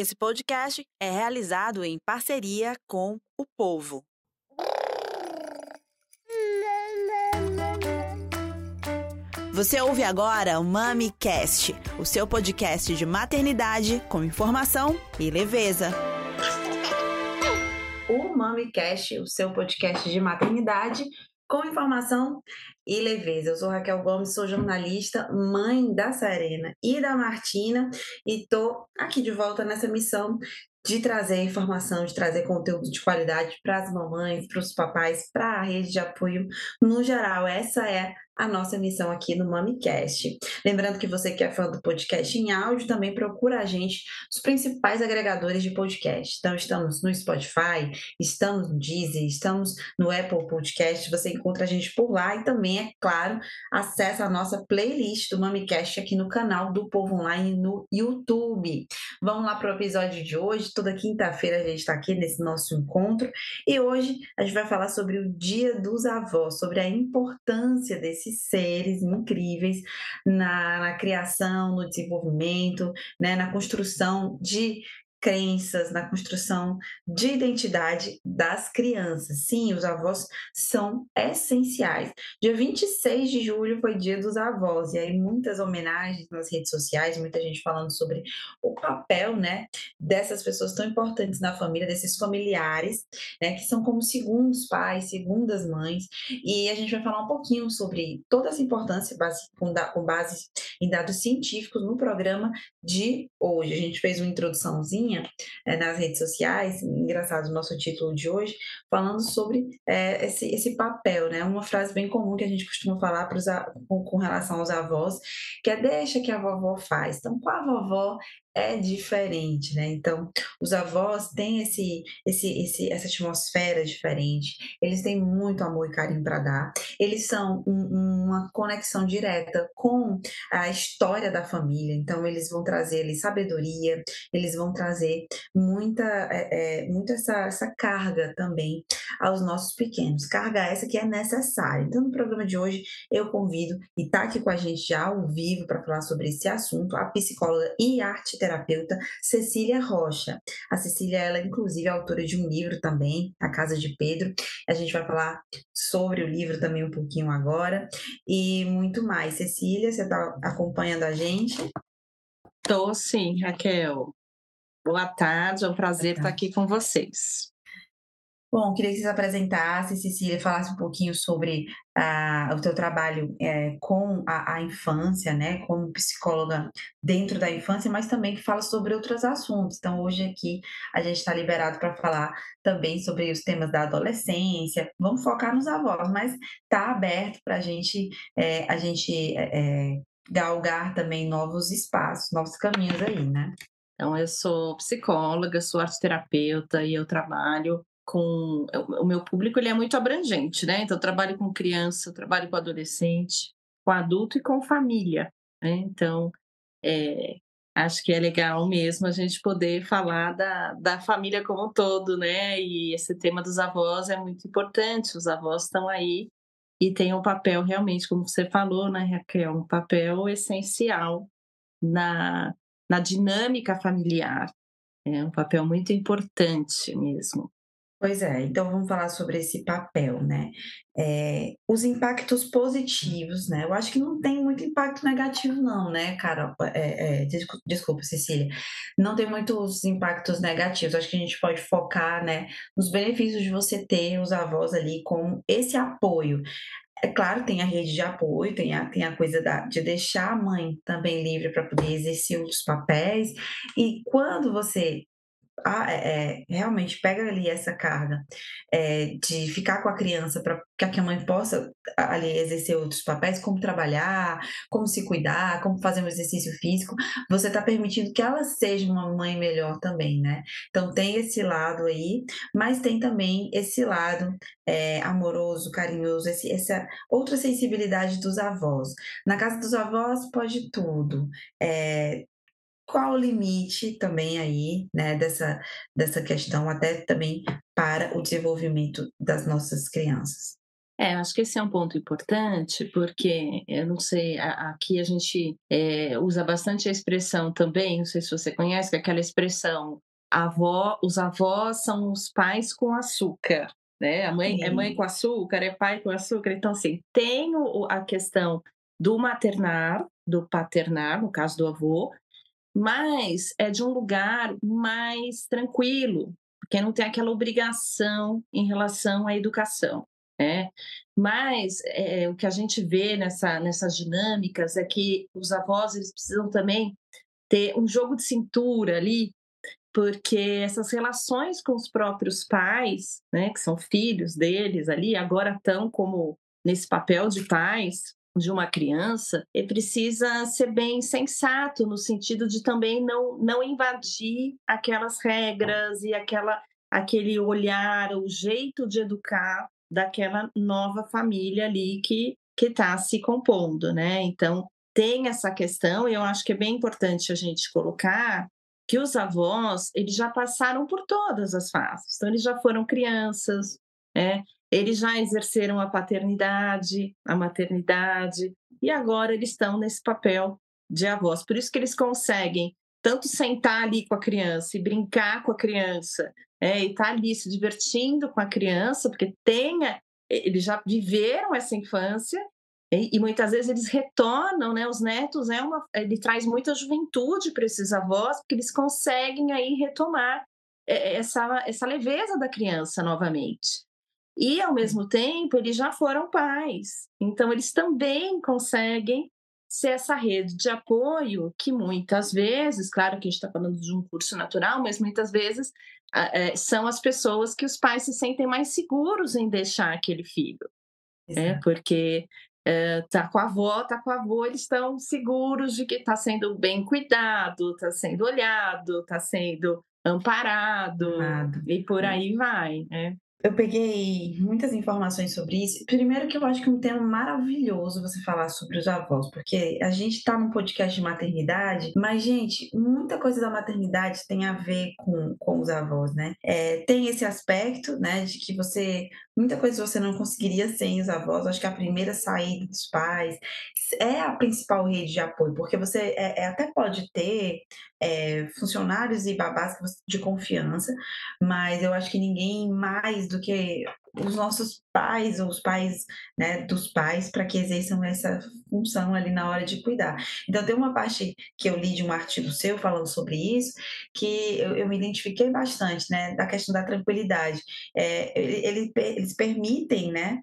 Esse podcast é realizado em parceria com o povo. Você ouve agora o MamiCast, o seu podcast de maternidade com informação e leveza. O MamiCast, o seu podcast de maternidade com informação e leveza. Eu sou Raquel Gomes, sou jornalista, mãe da Serena e da Martina e tô aqui de volta nessa missão de trazer informação, de trazer conteúdo de qualidade para as mamães, para os papais, para a rede de apoio no geral. Essa é a nossa missão aqui no MamiCast. Lembrando que você que é fã do podcast em áudio também procura a gente nos principais agregadores de podcast. Então, estamos no Spotify, estamos no Deezer, estamos no Apple Podcast. Você encontra a gente por lá e também, é claro, acessa a nossa playlist do MamiCast aqui no canal do Povo Online no YouTube. Vamos lá para o episódio de hoje. Toda quinta-feira a gente está aqui nesse nosso encontro e hoje a gente vai falar sobre o Dia dos Avós, sobre a importância desse esses seres incríveis na, na criação, no desenvolvimento, né, na construção de crenças, na construção de identidade das crianças. Sim, os avós são essenciais. Dia 26 de julho foi dia dos avós, e aí muitas homenagens nas redes sociais, muita gente falando sobre o papel, né, dessas pessoas tão importantes na família, desses familiares, né, que são como segundos pais, segundas mães, e a gente vai falar um pouquinho sobre toda essa importância base, com, da, com base em dados científicos no programa de hoje. A gente fez uma introduçãozinha é, nas redes sociais, engraçado o nosso título de hoje, falando sobre é, esse, esse papel, né? Uma frase bem comum que a gente costuma falar pros, com, com relação aos avós, que é deixa que a vovó faz. Então, com a vovó é diferente, né? Então, os avós têm esse, esse, esse, essa atmosfera diferente, eles têm muito amor e carinho para dar, eles são um, uma conexão direta com a história da família, então eles vão trazer ali sabedoria, eles vão trazer muita, é, é, muita essa, essa carga também aos nossos pequenos, carga essa que é necessária. Então, no programa de hoje, eu convido e está aqui com a gente já ao vivo para falar sobre esse assunto, a psicóloga e arte terapeuta Cecília Rocha. A Cecília, ela inclusive é autora de um livro também, A Casa de Pedro. A gente vai falar sobre o livro também um pouquinho agora e muito mais. Cecília, você está acompanhando a gente? Estou sim, Raquel. Boa tarde, é um prazer estar aqui com vocês. Bom, queria que você se apresentasse, Cecília, falasse um pouquinho sobre ah, o teu trabalho é, com a, a, infância, né, como psicóloga dentro da infância, mas também que fala sobre outros assuntos. Então, hoje aqui a gente está liberado para falar também sobre os temas da adolescência. Vamos focar nos avós, mas está aberto para gente, é, a gente é, galgar também novos espaços, novos caminhos aí, né? Então, eu sou psicóloga, sou arte terapeuta e eu trabalho com o meu público ele é muito abrangente, né? Então eu trabalho com criança, trabalho com adolescente, com adulto e com família. Né? Então é, acho que é legal mesmo a gente poder falar da, da família como um todo, né? E esse tema dos avós é muito importante. Os avós estão aí e têm um papel realmente, como você falou, né, Raquel, um papel essencial na, na dinâmica familiar. É um papel muito importante mesmo. Pois é, então vamos falar sobre esse papel, né? É, os impactos positivos, né? Eu acho que não tem muito impacto negativo, não, né, Carol? É, é, desculpa, desculpa, Cecília. Não tem muitos impactos negativos. Acho que a gente pode focar, né, nos benefícios de você ter os avós ali com esse apoio. É claro, tem a rede de apoio, tem a, tem a coisa da, de deixar a mãe também livre para poder exercer outros papéis. E quando você ah, é, é, realmente pega ali essa carga é, de ficar com a criança para que a mãe possa ali exercer outros papéis, como trabalhar, como se cuidar, como fazer um exercício físico, você está permitindo que ela seja uma mãe melhor também, né? Então tem esse lado aí, mas tem também esse lado é, amoroso, carinhoso, esse, essa outra sensibilidade dos avós. Na casa dos avós pode tudo. É, qual o limite também aí, né, dessa, dessa questão, até também para o desenvolvimento das nossas crianças? É, acho que esse é um ponto importante, porque eu não sei, a aqui a gente, eh, usa bastante a expressão também, não sei se você conhece, que é aquela expressão: "Avó os avós são os pais com açúcar", né, a mãe é mãe com açúcar, é pai com açúcar, então assim, tem o a questão do maternar, do paternar, no caso do avô, mas é de um lugar mais tranquilo, porque não tem aquela obrigação em relação à educação, né. Mas, eh, o que a gente vê nessa nessas dinâmicas é que os avós, eles precisam também ter um jogo de cintura ali, porque essas relações com os próprios pais, né, que são filhos deles ali, agora estão como nesse papel de pais de uma criança, ele precisa ser bem sensato, no sentido de também não não invadir aquelas regras e aquela aquele olhar, o jeito de educar daquela nova família ali que que está se compondo, né. Então, tem essa questão e eu acho que é bem importante a gente colocar que os avós, eles já passaram por todas as fases, então eles já foram crianças, né, eles já exerceram a paternidade, a maternidade, e agora eles estão nesse papel de avós. Por isso que eles conseguem tanto sentar ali com a criança e brincar com a criança, eh, e estar ali se divertindo com a criança, porque tem a e eles já viveram essa infância, e e muitas vezes eles retornam, né, os netos é uma ele traz muita juventude para esses avós, porque eles conseguem aí retomar, eh, essa essa leveza da criança novamente. E ao mesmo tempo, eles já foram pais, então eles também conseguem ser essa rede de apoio que muitas vezes, claro que a gente está falando de um curso natural, mas muitas vezes, a eh, são as pessoas que os pais se sentem mais seguros em deixar aquele filho, né, porque, hã, tá com a avó, tá com o avô, eles estão seguros de que está sendo bem cuidado, está sendo olhado, está sendo amparado, Amado. e por É. aí vai, né. Eu peguei muitas informações sobre isso. Primeiro que eu acho que é um tema maravilhoso você falar sobre os avós, porque a gente está num podcast de maternidade, mas gente, muita coisa da maternidade tem a ver com com os avós, né. Eh, tem esse aspecto, né, de que você muita coisa você não conseguiria sem os avós, acho que a primeira saída dos pais é a principal rede de apoio, porque você, eh eh, até pode ter, eh, funcionários e babás de confiança, mas eu acho que ninguém mais do que os nossos pais ou os pais, né, dos pais para que exerçam essa função ali na hora de cuidar. Então tem uma parte que eu li de um artigo seu falando sobre isso, que eu eu me identifiquei bastante, né, da questão da tranquilidade. Ele ele eles permitem, né,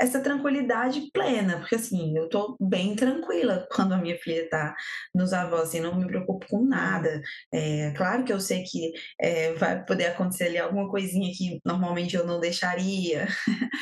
essa tranquilidade plena, porque assim, eu estou bem tranquila quando a minha filha está nos avós, assim, não me preocupo com nada. Eh, claro que eu sei que, eh, vai poder acontecer ali alguma coisinha que normalmente eu não deixaria,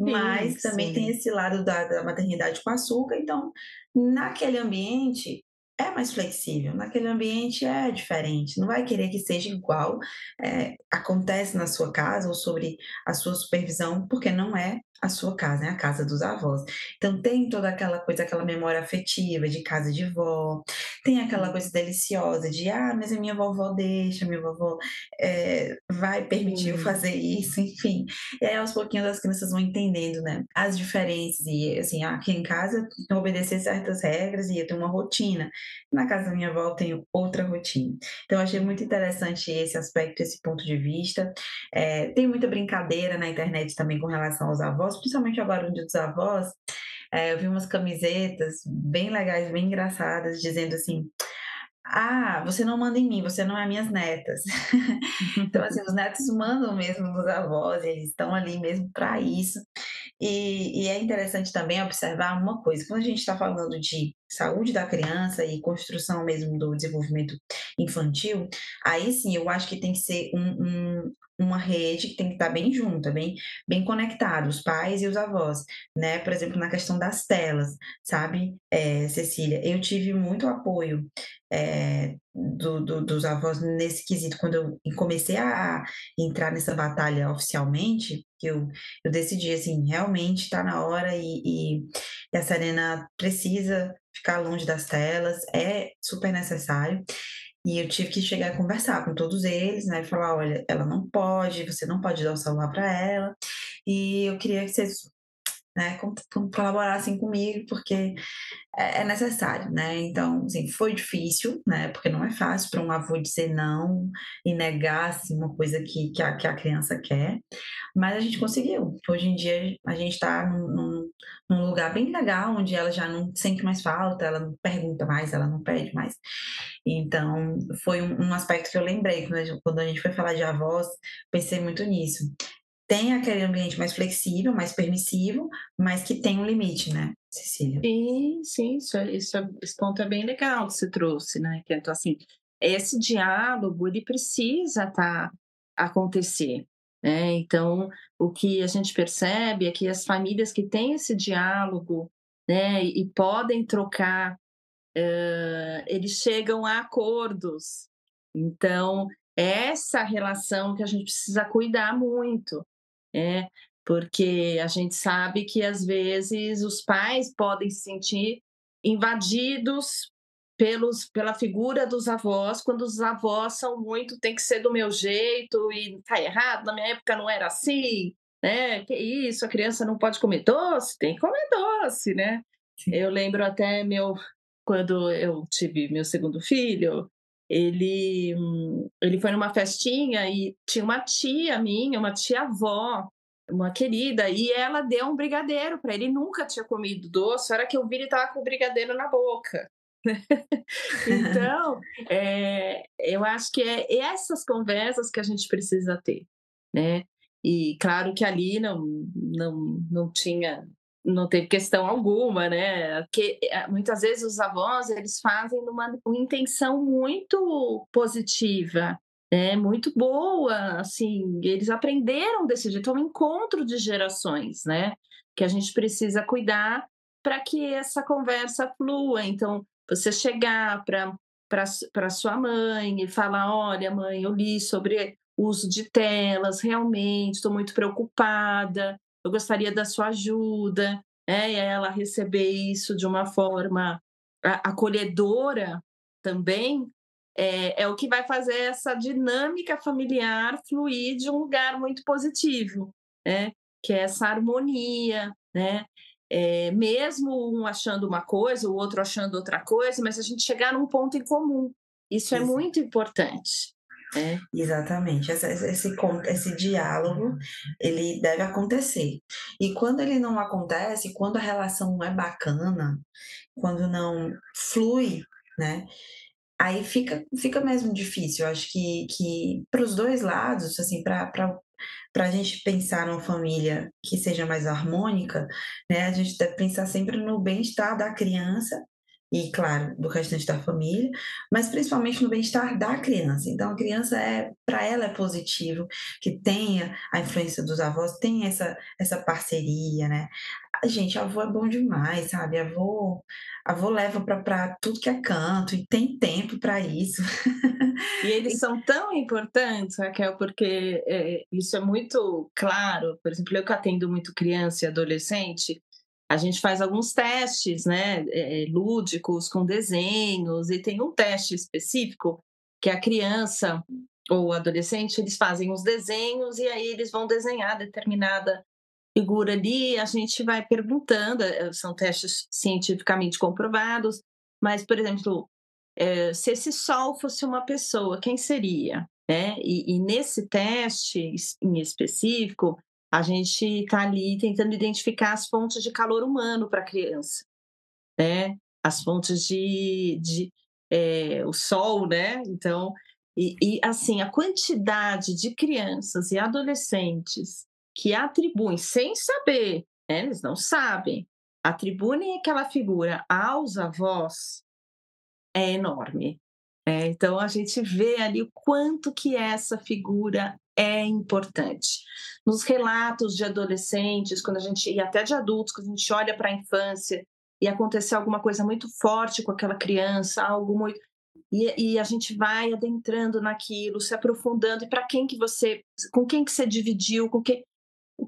Sim, mas também tem sim. esse lado da da maternidade com açúcar, então, naquele ambiente é mais flexível, naquele ambiente é diferente, não vai querer que seja igual, eh, acontece na sua casa ou sobre a sua supervisão, porque não é a sua casa, é a casa dos avós. Então tem toda aquela coisa, aquela memória afetiva de casa de vó, tem aquela coisa deliciosa de: "Ah, mas a minha vovó deixa, minha vovó, eh, vai permitir eu fazer isso", enfim. E aí aos pouquinhos as crianças vão entendendo, né, as diferenças e assim, aqui em casa que obedecer certas regras e eu tenho uma rotina, na casa da minha avó eu tenho outra rotina. Então eu achei muito interessante esse aspecto, esse ponto de vista. Eh, tem muita brincadeira na internet também com relação aos avós, principalmente agora dia dos avós, eh, eu vi umas camisetas bem legais, bem engraçadas, dizendo assim: "Ah, você não manda em mim, você não é minhas netas". Então assim, os netos mandam mesmo nos avós, eles estão ali mesmo para isso. E e é interessante também observar uma coisa, quando a gente está falando de saúde da criança e construção mesmo do desenvolvimento infantil, aí sim eu acho que tem que ser um um uma rede que tem que estar bem junta, bem bem conectada, os pais e os avós, né, por exemplo, na questão das telas, sabe, eh, Cecília, eu tive muito apoio, eh, do do dos avós nesse quesito, quando eu comecei a entrar nessa batalha oficialmente, que eu eu decidi, assim, realmente está na hora e e e a Serena precisa ficar longe das telas, é super necessário. E eu tive que chegar e conversar com todos eles, né, falar: "Olha, ela não pode, você não pode dar o celular para ela, e eu queria que vocês né, colaborassem comigo, porque é, é necessário, né? Então, assim, foi difícil, né? Porque não é fácil para um avô dizer não e negar assim, uma coisa que, que, a, que a criança quer, mas a gente conseguiu. Hoje em dia a gente está num, num, lugar bem legal, onde ela já não sente mais falta, ela não pergunta mais, ela não pede mais. Então, foi um, um aspecto que eu lembrei quando a, gente, foi falar de avós, pensei muito nisso tem aquele ambiente mais flexível, mais permissivo, mas que tem um limite, né, Cecília? Sim, sim, isso, é, isso é, esse ponto é bem legal que você trouxe, né? Que então, assim, esse diálogo ele precisa tá, acontecer. Né? Então, o que a gente percebe é que as famílias que têm esse diálogo né, e podem trocar, uh, eles chegam a acordos. Então, essa relação que a gente precisa cuidar muito é, porque a gente sabe que às vezes os pais podem se sentir invadidos pelos, pela figura dos avós, quando os avós são muito, tem que ser do meu jeito e tá errado, na minha época não era assim, né? Que isso, a criança não pode comer doce, tem que comer doce, né? Sim. Eu lembro até meu quando eu tive meu segundo filho, ele, ele foi numa festinha e tinha uma tia minha, uma tia-avó, uma querida, e ela deu um brigadeiro para ele. Nunca tinha comido doce, a hora que eu vi, ele estava com o brigadeiro na boca. então, é, eu acho que é essas conversas que a gente precisa ter, né? E claro que ali não, não, não tinha não teve questão alguma, né? Que eh, muitas vezes os avós eles fazem uma, uma intenção muito positiva, é muito boa, assim, eles aprenderam desse jeito, é um encontro de gerações, né? Que a gente precisa cuidar para que essa conversa flua. Então, você chegar para sua mãe e falar: olha, mãe, eu li sobre uso de telas, realmente estou muito preocupada eu gostaria da sua ajuda, é, e ela receber isso de uma forma acolhedora também, é, é, o que vai fazer essa dinâmica familiar fluir de um lugar muito positivo, né? que é essa harmonia, né? É, mesmo um achando uma coisa, o outro achando outra coisa, mas a gente chegar num ponto em comum. Isso, Isso. é muito importante. É. Exatamente. Esse, esse, esse diálogo, ele deve acontecer. E quando ele não acontece, quando a relação não é bacana, quando não flui, né? Aí fica, fica mesmo difícil. Eu acho que, que para os dois lados, assim, para para a gente pensar numa família que seja mais harmônica, né, a gente deve pensar sempre no bem-estar da criança e, claro, do restante da família, mas principalmente no bem-estar da criança. Então, a criança é, para ela é positivo que tenha a influência dos avós, tenha essa, essa parceria, né? Gente, avô é bom demais, sabe? Avô, avô leva para tudo que é canto e tem tempo para isso. E eles são tão importantes, Raquel, porque é, isso é muito claro. Por exemplo, eu que atendo muito criança e adolescente, a gente faz alguns testes, né, é, lúdicos com desenhos, e tem um teste específico que a criança ou o adolescente, eles fazem os desenhos e aí eles vão desenhar determinada figura ali, a gente vai perguntando, eh, são testes cientificamente comprovados, mas, por exemplo, é, se esse sol fosse uma pessoa, quem seria? É, e, e nesse teste em específico, a gente está ali tentando identificar as fontes de calor humano para a criança, né? As fontes de, de é, o sol, né? Então, e, e, assim, a quantidade de crianças e adolescentes que atribuem, sem saber, né? eles não sabem, atribuem aquela figura aos avós é enorme. É, então a gente vê ali o quanto que essa figura é importante. Nos relatos de adolescentes, quando a gente e até de adultos, quando a gente olha para a infância e aconteceu alguma coisa muito forte com aquela criança, algo muito e, e, a gente vai adentrando naquilo, se aprofundando e para quem que você, com quem que você dividiu, com que o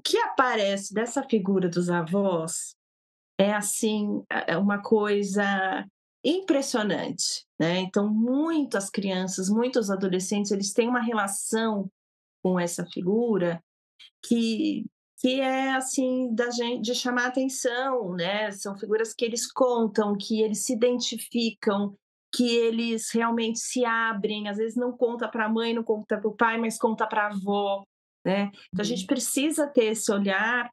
que aparece dessa figura dos avós é assim é uma coisa impressionante, né? Então muitas crianças, muitos adolescentes, eles têm uma relação com essa figura que que é assim da gente de chamar atenção, né? São figuras que eles contam, que eles se identificam, que eles realmente se abrem, às vezes não conta para a mãe, não conta para o pai, mas conta para a avó, né? Então a gente Uhum. precisa ter esse olhar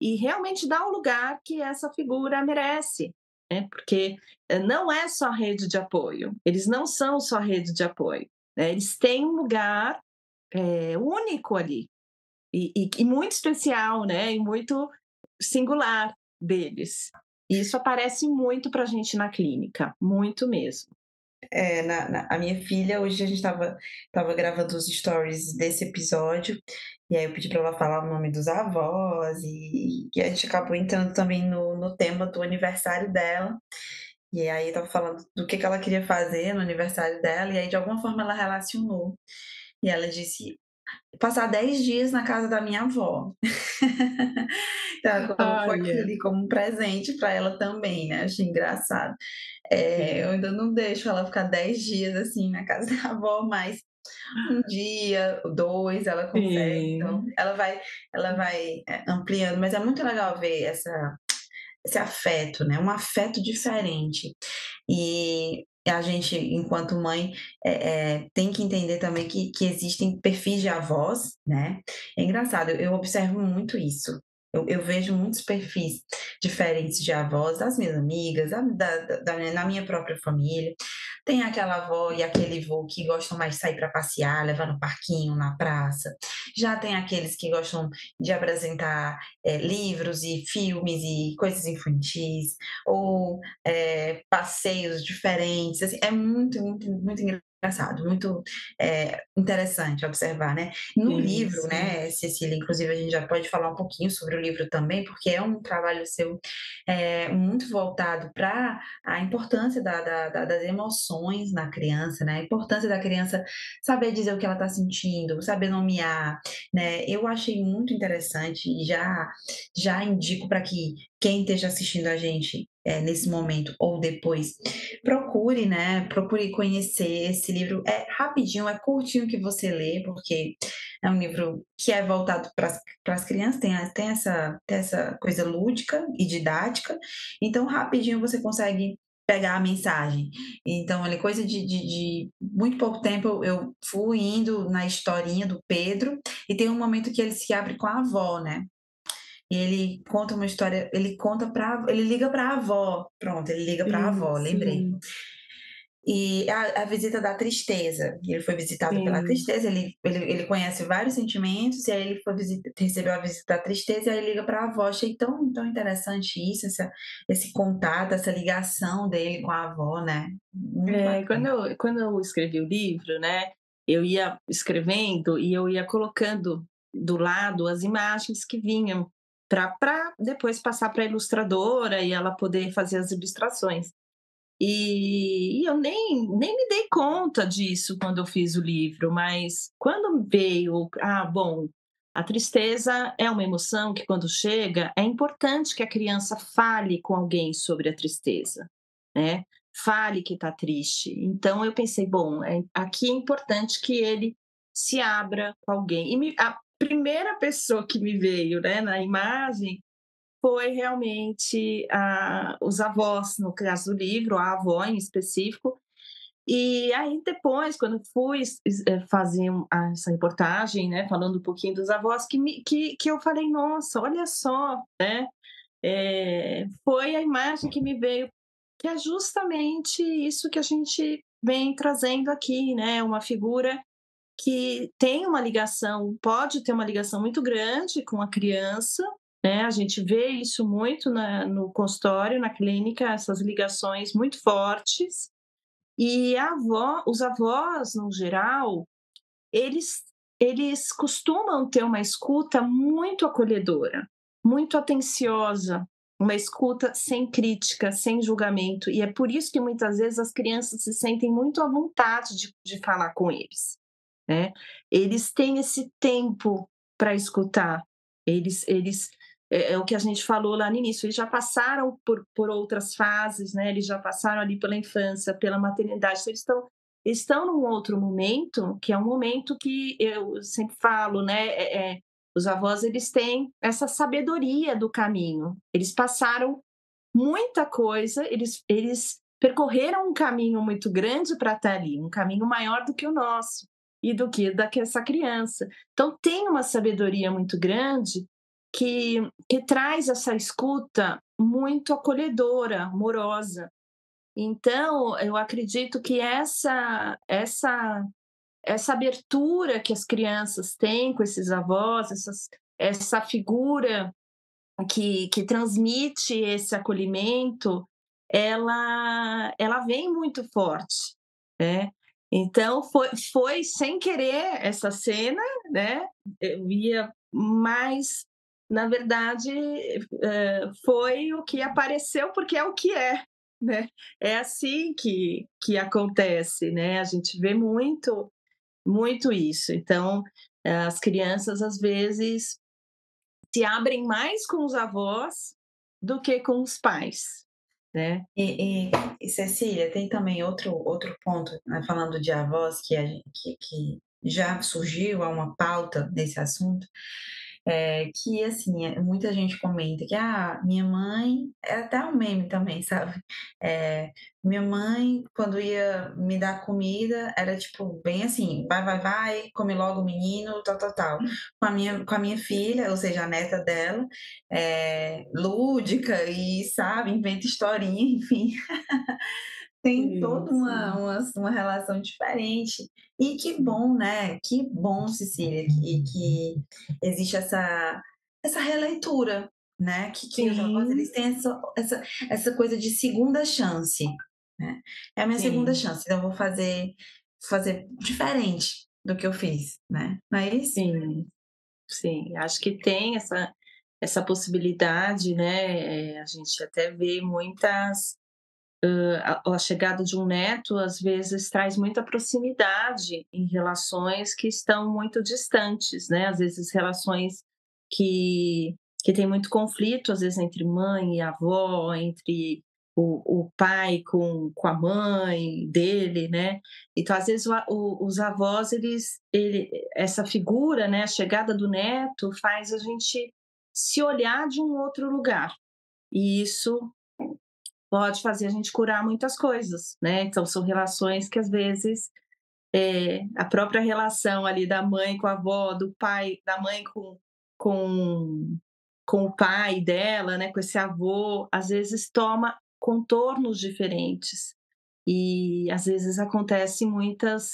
e realmente dar o lugar que essa figura merece, né? Porque eh, não é só rede de apoio, eles não são só rede de apoio, né? Eles têm um lugar eh, único ali e, e- e muito especial, né? E muito singular deles. E isso aparece muito para a gente na clínica, muito mesmo. É, na na a minha filha hoje a gente estava estava gravando os stories desse episódio, e aí eu pedi para ela falar o nome dos avós, e e a gente acabou entrando também no no tema do aniversário dela, e aí estava falando do que que ela queria fazer no aniversário dela, e aí de alguma forma ela relacionou, e ela disse: "Passar 10 dias na casa da minha avó". Então aquilo Olha. ali como um presente para ela também, né, achei engraçado. Eh, eu ainda não deixo ela ficar 10 dias, assim, na casa da avó, mas um dia, 2 ela consegue, então sim, ela vai ela vai, eh, ampliando, mas é muito legal ver essa esse afeto, né, um afeto diferente. E a gente, enquanto mãe, eh eh, tem que entender também que que existem perfis de avós, né. É engraçado, eu observo muito isso. Eu eu vejo muitos perfis diferentes de avós, das minhas amigas, da da da na minha própria família. Tem aquela avó e aquele vô que gostam mais de sair para passear, levar no parquinho, na praça. Já tem aqueles que gostam de apresentar, eh, livros e filmes e coisas infantis, ou eh, passeios diferentes, assim, é muito, muito, muito engraçado, muito, eh, interessante observar, né. No sim, livro, sim, né, Cecília, inclusive a gente já pode falar um pouquinho sobre o livro também, porque é um trabalho seu, eh, muito voltado para a importância da da da das emoções na criança, né, a importância da criança saber dizer o que ela está sentindo, saber nomear, né. Eu achei muito interessante e já já indico para que quem esteja assistindo a gente, eh, nesse momento ou depois, procure, né, procure conhecer esse livro. É rapidinho, é curtinho que você lê, porque é um livro que é voltado para as crianças, tem tem essa tem essa coisa lúdica e didática, então rapidinho você consegue pegar a mensagem. Então, olha, coisa de de de muito pouco tempo eu fui indo na historinha do Pedro, e tem um momento que ele se abre com a avó, né. E ele conta uma história ele conta pra ele liga para a avó, pronto, ele liga para a sim, avó, lembrei. sim, E a a visita da tristeza, ele foi visitado pela sim. tristeza, ele ele ele conhece vários sentimentos, e aí ele foi visita recebeu a visita da tristeza, e aí liga para a avó. Achei tão tão interessante isso, essa esse contato, essa ligação dele com a avó, né, muito É, quando eu quando eu escrevi o livro, né, eu ia escrevendo e eu ia colocando do lado as imagens que vinham para depois passar para a ilustradora e ela poder fazer as ilustrações. E e eu nem nem me dei conta disso quando eu fiz o livro, mas quando veio ah, bom, a tristeza é uma emoção que quando chega, é importante que a criança fale com alguém sobre a tristeza, né, fale que está triste. Então eu pensei: "Bom, eh, aqui é importante que ele se abra com alguém". E me a primeira pessoa que me veio, né, na imagem foi realmente a os avós, no caso do livro, a avó em específico. E aí depois, quando fui eh, fazer essa reportagem, né, falando um pouquinho dos avós, que me que que eu falei: "Nossa, olha só", né, eh, foi a imagem que me veio, que é justamente isso que a gente vem trazendo aqui, né, uma figura que tem uma ligação pode ter uma ligação muito grande com a criança, né, a gente vê isso muito na no consultório, na clínica, essas ligações muito fortes, e avó os avós, no geral, eles eles costumam ter uma escuta muito acolhedora, muito atenciosa, uma escuta sem crítica, sem julgamento, e é por isso que muitas vezes as crianças se sentem muito à vontade de de falar com eles. Né. Eles têm esse tempo para escutar, eles eles é é o que a gente falou lá no início, eles já passaram por por outras fases, né, eles já passaram ali pela infância, pela maternidade, então eles estão estão num outro momento, que é um momento que eu sempre falo, né, eh eh, Os avós eles têm essa sabedoria do caminho. Eles passaram muita coisa, eles eles percorreram um caminho muito grande para estar ali, um caminho maior do que o nosso e do que da que essa criança. Então tem uma sabedoria muito grande que que traz essa escuta muito acolhedora, amorosa. Então, eu acredito que essa essa essa abertura que as crianças têm com esses avós, essas essa figura que que transmite esse acolhimento, ela ela vem muito forte, né. Então foi foi sem querer essa cena, né, eu ia mas, na verdade, hã, foi o que apareceu, porque é o que é, né. É assim que que acontece, né, a gente vê muito muito isso. Então, as crianças, às vezes, se abrem mais com os avós do que com os pais, né. E e e Cecília, tem também outro outro ponto, né, falando de avós que a que que já surgiu, é uma pauta nesse assunto, eh, que assim, eh, muita gente comenta que: "Ah, minha mãe" é até um meme também, sabe, eh, "minha mãe quando ia me dar comida era tipo bem assim: 'Vai, vai, vai, come logo menino, tal, tal, tal'". Com a minha com a minha filha, ou seja, a neta dela, eh, lúdica e, sabe, inventa historinha, enfim. Tem toda uma uma uma relação diferente. E que bom, né, que bom, Cecília, que que existe essa essa releitura, né, que que os avós eles têm essa essa essa coisa de segunda chance, né. "É a minha segunda Sim. chance, então eu vou fazer fazer diferente do que eu fiz", né. Não é isso? Sim, sim, acho que tem essa essa possibilidade, né, eh, a gente até vê muitas a a chegada de um neto, às vezes, traz muita proximidade em relações que estão muito distantes, né, às vezes relações que que têm muito conflito, às vezes, entre mãe e avó, entre o o pai com com a mãe dele, né. Então, às vezes, o o os avós eles ele essa figura, né, a chegada do neto faz a gente se olhar de um outro lugar, e isso pode fazer a gente curar muitas coisas, né. Então são relações que, às vezes, eh, a própria relação ali da mãe com a avó, do pai da mãe com com com o pai dela, né, com esse avô, às vezes toma contornos diferentes. E, às vezes, acontece muitas,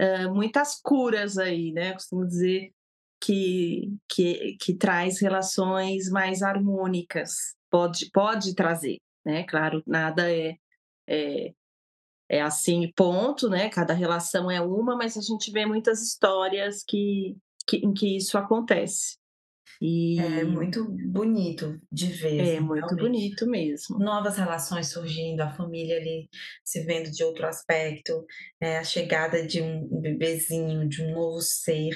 hã, muitas curas aí, né, eu costumo dizer que que que traz relações mais harmônicas, pode pode trazer, né, claro, nada é é é assim ponto, né, cada relação é uma, mas a gente vê muitas histórias que que em que isso acontece. É E muito bonito de ver, É assim, muito realmente. bonito mesmo. Novas relações surgindo, a família ali se vendo de outro aspecto, eh, a chegada de um bebezinho, de um novo ser,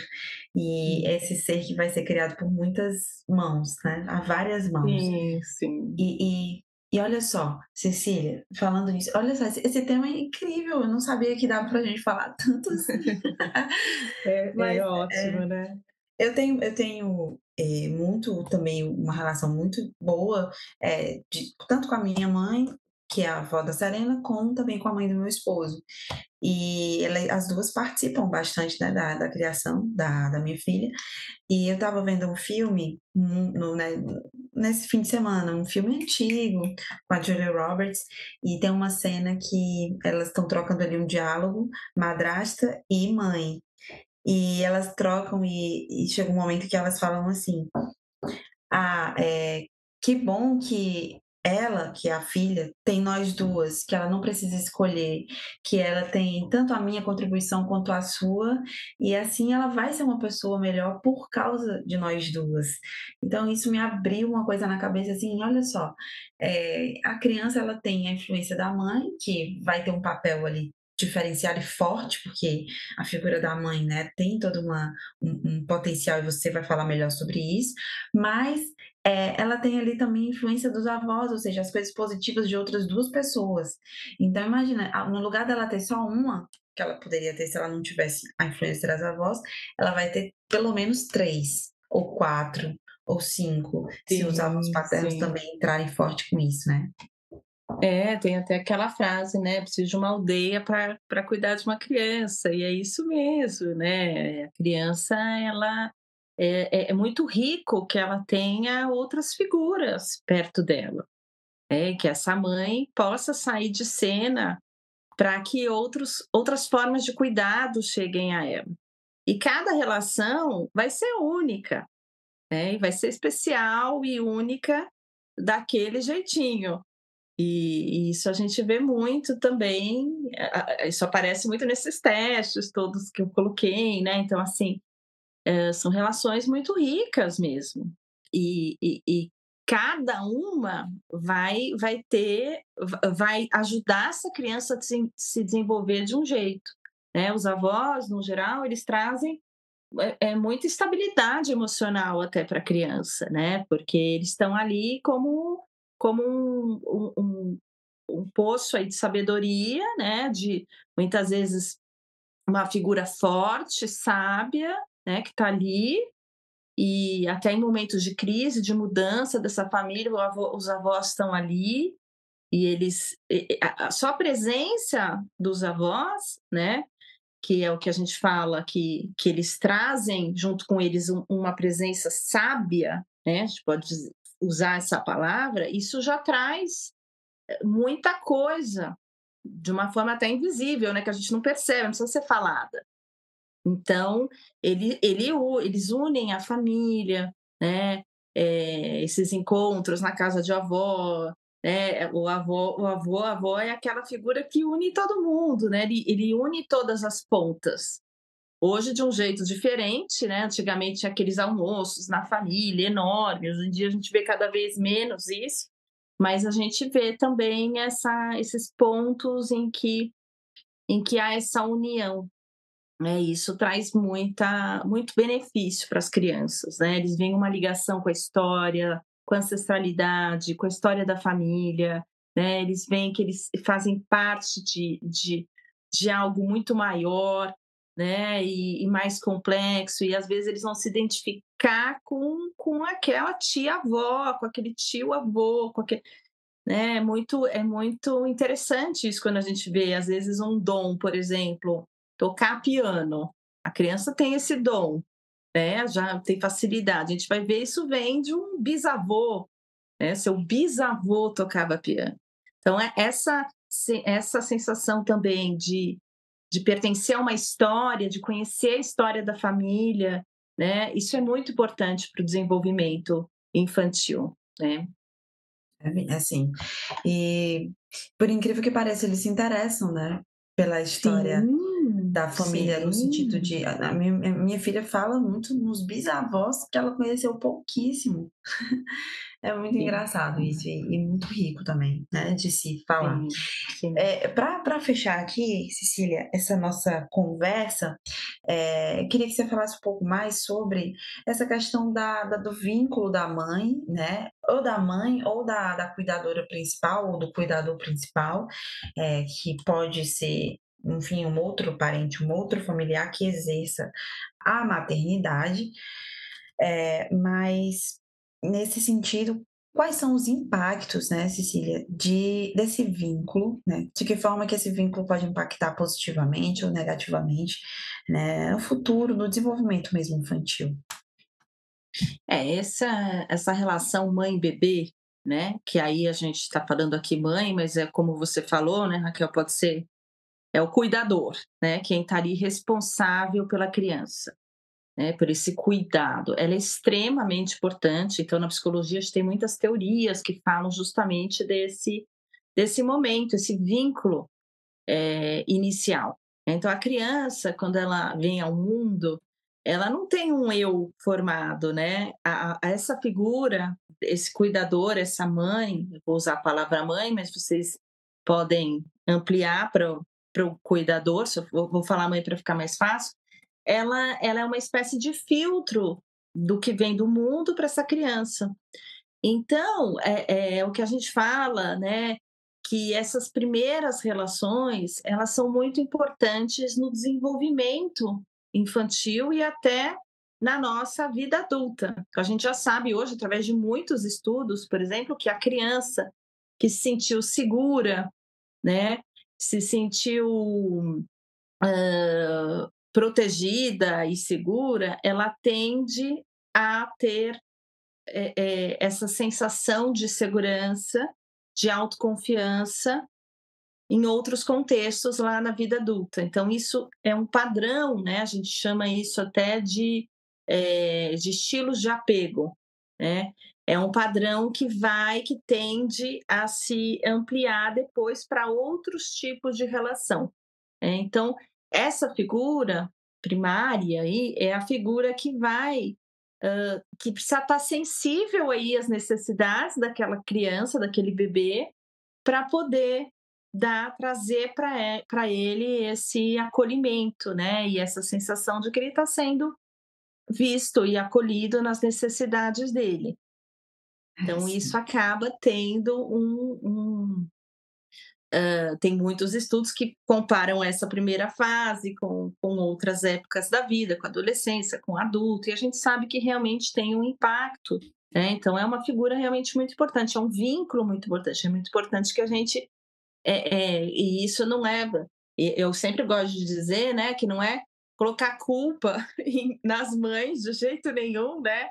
e esse ser que vai ser criado por muitas mãos, né, a várias mãos. Sim, sim. E e e olha só, Cecília, falando nisso, olha só, esse tema é incrível, eu não sabia que dava pra gente falar tanto assim. É Mas, é ótimo, né. eu tenho eu tenho, eh, muito também uma relação muito boa, eh, de tanto com a minha mãe, que é a avó da Serena, como também com a mãe do meu esposo. E ela as 2 participam bastante, né, da da criação da da minha filha. E eu estava vendo um filme, no no né, nesse fim de semana, um filme antigo, com a Julia Roberts, e tem uma cena que elas estão trocando ali um diálogo, madrasta e mãe. E elas trocam e e chega um momento que elas falam assim: "Ah, eh, que bom que ela, que é a filha, tem nós 2, que ela não precisa escolher, que ela tem tanto a minha contribuição quanto a sua, e assim ela vai ser uma pessoa melhor por causa de nós 2". Então isso me abriu uma coisa na cabeça, assim, olha só, eh, a criança ela tem a influência da mãe, que vai ter um papel ali diferenciado e forte, porque a figura da mãe, né, tem toda uma um um potencial e você vai falar melhor sobre isso, mas, eh, ela tem ali também a influência dos avós, ou seja, as coisas positivas de outras 2 pessoas. Então imagina, no lugar dela ter só uma, que ela poderia ter se ela não tivesse a influência das avós, ela vai ter pelo menos 3. ou quatro, ou cinco, se os avós Sim, paternos sim. também entrarem forte com isso, né. É, tem até aquela frase, né, "Preciso de uma aldeia pra cuidar de uma criança", e é isso mesmo, né, a criança ela é é é muito rico que ela tenha outras figuras perto dela, né, que essa mãe possa sair de cena pra que outros outras formas de cuidado cheguem a ela. E cada relação vai ser única, né, vai ser especial e única daquele jeitinho. E e isso a gente vê muito também, isso aparece muito nesses testes todos que eu coloquei, né, então assim, hã, são relações muito ricas mesmo. E e e cada uma vai vai ter va vai ajudar essa criança a se se desenvolver de um jeito, né. Os avós, no geral, eles trazem, eh eh, muita estabilidade emocional até pra criança, né, porque eles estão ali como como um um um um poço aí de sabedoria, né, de muitas vezes uma figura forte, sábia, né, que tá ali, e até em momentos de crise, de mudança dessa família, avô os avós estão ali, e eles a só a presença dos avós, né, que é o que a gente fala que que eles trazem junto com eles um uma presença sábia, né, a gente pode usar essa palavra, isso já traz, eh, muita coisa, de uma forma até invisível, né, que a gente não percebe, não precisa ser falada. Então, ele ele eles unem a família, né, eh, esses encontros na casa de avó, né, o avó o avô, a avó é aquela figura que une todo mundo, né, ele ele une todas as pontas. Hoje de um jeito diferente, né, antigamente aqueles almoços na família enormes, hoje em dia a gente vê cada vez menos isso, mas a gente vê também essa esses pontos em que em que há essa união, e isso traz muita muito benefício para as crianças, né, eles veem uma ligação com a história, com a ancestralidade, com a história da família, né, eles veem que eles fazem parte de de de algo muito maior, né, e e mais complexo, e às vezes eles vão se identificar com com aquela tia-avó, com aquele tio-avô, com aque né, é muito é muito interessante isso quando a gente vê, às vezes, um dom, por exemplo, tocar piano, a criança tem esse dom, né, já tem facilidade, a gente vai ver isso vem de um bisavô, né, seu bisavô tocava piano. Então é essa essa sensação também de de pertencer a uma história, de conhecer a história da família, né, isso é muito importante para o desenvolvimento infantil, né. É bem assim, e por incrível que pareça, eles se interessam, né, pela história Sim, da família, no sentido sim. de a minha a minha filha fala muito nos bisavós que ela conheceu pouquíssimo. É muito Sim. engraçado isso e e muito rico também, né, de se falar. Sim, sim. Pra pra fechar aqui, Cecília, essa nossa conversa, eh, queria que você falasse um pouco mais sobre essa questão da da do vínculo da mãe, né, ou da mãe ou da da cuidadora principal ou do cuidador principal, eh, que pode ser, enfim, um outro parente, um outro familiar que exerça a maternidade, eh, mas nesse sentido, quais são os impactos, né, Cecília, de desse vínculo, né, de que forma que esse vínculo pode impactar positivamente ou negativamente, né, no futuro, no desenvolvimento mesmo infantil? É, essa essa relação mãe-bebê, né, que aí a gente tá falando aqui mãe, mas é como você falou, né, Raquel, pode ser é o cuidador, né, quem tá ali responsável pela criança, né, por esse cuidado. Ela é extremamente importante, então na psicologia a gente tem muitas teorias que falam justamente desse desse momento, esse vínculo, eh, inicial. Então a criança, quando ela vem ao mundo, ela não tem um eu formado, né, a a essa figura, esse cuidador, essa mãe, vou usar a palavra mãe, mas vocês podem ampliar para para o cuidador, for vou falar mãe pra ficar mais fácil, ela ela é uma espécie de filtro do que vem do mundo pra essa criança. Então, é é o que a gente fala, né, que essas primeiras relações, elas são muito importantes no desenvolvimento infantil e até na nossa vida adulta. A gente já sabe hoje, através de muitos estudos, por exemplo, que a criança que se sentiu segura, né, se sentiu uh, protegida e segura, ela tende a ter é, é, essa sensação de segurança, de autoconfiança em outros contextos lá na vida adulta. Então, isso é um padrão, né? A gente chama isso até de, é, de estilos de apego, né? É um padrão que vai, que tende a se ampliar depois para outros tipos de relação. É, então, essa figura primária aí é a figura que vai uh, que precisa estar sensível aí às necessidades daquela criança, daquele bebê, para poder dar, trazer para ele esse acolhimento, né? E essa sensação de que ele está sendo visto e acolhido nas necessidades dele. Então, é, isso acaba tendo um, um, Uh, tem muitos estudos que comparam essa primeira fase com, com outras épocas da vida, com a adolescência, com o adulto, e a gente sabe que realmente tem um impacto. Né? Então, é uma figura realmente muito importante, é um vínculo muito importante, é muito importante que a gente. É, é, e isso não é. Eu sempre gosto de dizer né, que não é colocar culpa nas mães de jeito nenhum, né?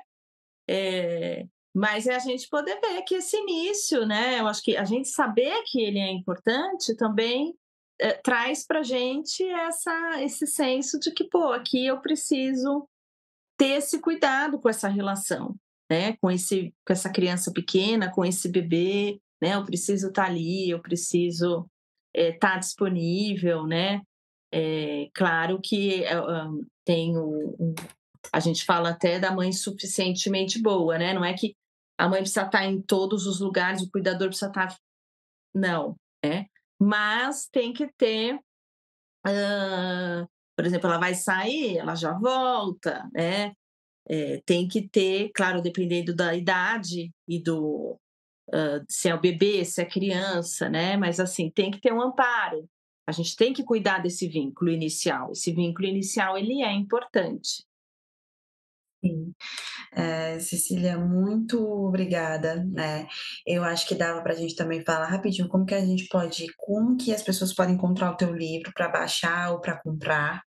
É, mas é a gente poder ver que esse início, né? Eu acho que a gente saber que ele é importante também é, traz para gente essa, esse senso de que, pô, aqui eu preciso ter esse cuidado com essa relação, né? Com, esse, com essa criança pequena, com esse bebê, né? Eu preciso estar tá ali, eu preciso estar é, tá disponível, né? É, claro que um, tem um, a gente fala até da mãe suficientemente boa, né? Não é que a mãe precisa estar em todos os lugares, o cuidador precisa estar. Não, né? Mas tem que ter. Uh, por exemplo, ela vai sair, ela já volta, né? É, tem que ter, claro, dependendo da idade e do uh, se é o bebê, se é criança, né? Mas assim, tem que ter um amparo. A gente tem que cuidar desse vínculo inicial. Esse vínculo inicial ele é importante. Sim. É, Cecília, muito obrigada, né? Eu acho que dava para a gente também falar rapidinho como que a gente pode, como que as pessoas podem encontrar o teu livro para baixar ou para comprar.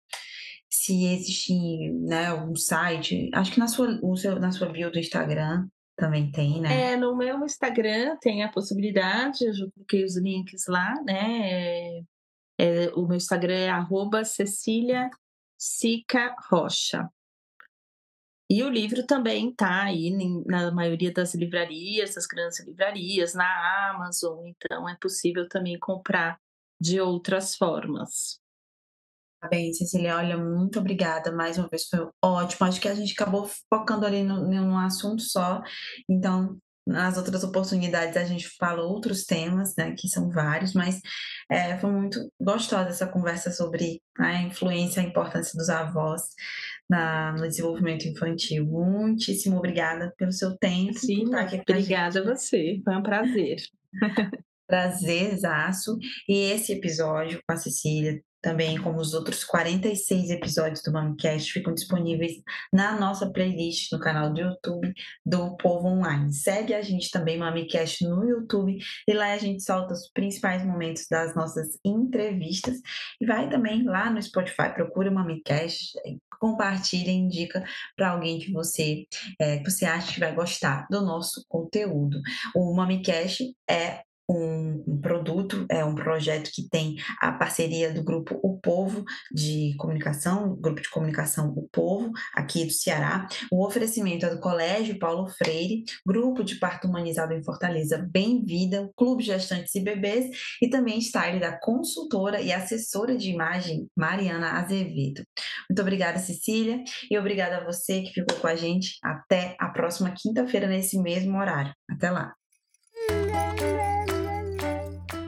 Se existe, né, algum site, acho que na sua, o seu, na sua bio do Instagram também tem, né? É, no meu Instagram tem a possibilidade, eu coloquei os links lá, né? É, é, o meu Instagram é arroba Cecília Sica Rocha. E o livro também está aí na maioria das livrarias, das grandes livrarias, na Amazon, então é possível também comprar de outras formas. Tá bem, Cecília, olha, muito obrigada mais uma vez, foi ótimo. Acho que a gente acabou focando ali num assunto só, então nas outras oportunidades a gente fala outros temas, né, que são vários, mas é, foi muito gostosa essa conversa sobre a influência, a importância dos avós na, no desenvolvimento infantil. Muitíssimo obrigada pelo seu tempo. Sim, obrigada a você, foi um prazer. Prazerzaço. E esse episódio com a Cecília também como os outros 46 episódios do MamiCast ficam disponíveis na nossa playlist no canal do YouTube do Povo Online. Segue a gente também, MamiCast, no YouTube, e lá a gente solta os principais momentos das nossas entrevistas. E vai também lá no Spotify, procura o MamiCast, compartilha indica para alguém que você, é, que você acha que vai gostar do nosso conteúdo. O MamiCast é um, produto, é um projeto que tem a parceria do grupo O Povo de Comunicação, grupo de comunicação O Povo, aqui do Ceará. O oferecimento é do Colégio Paulo Freire, grupo de parto humanizado em Fortaleza Bem-Vida, Clube Gestantes e Bebês e também style da consultora e assessora de imagem Mariana Azevedo. Muito obrigada, Cecília, e obrigada a você que ficou com a gente. Até a próxima quinta-feira nesse mesmo horário. Até lá.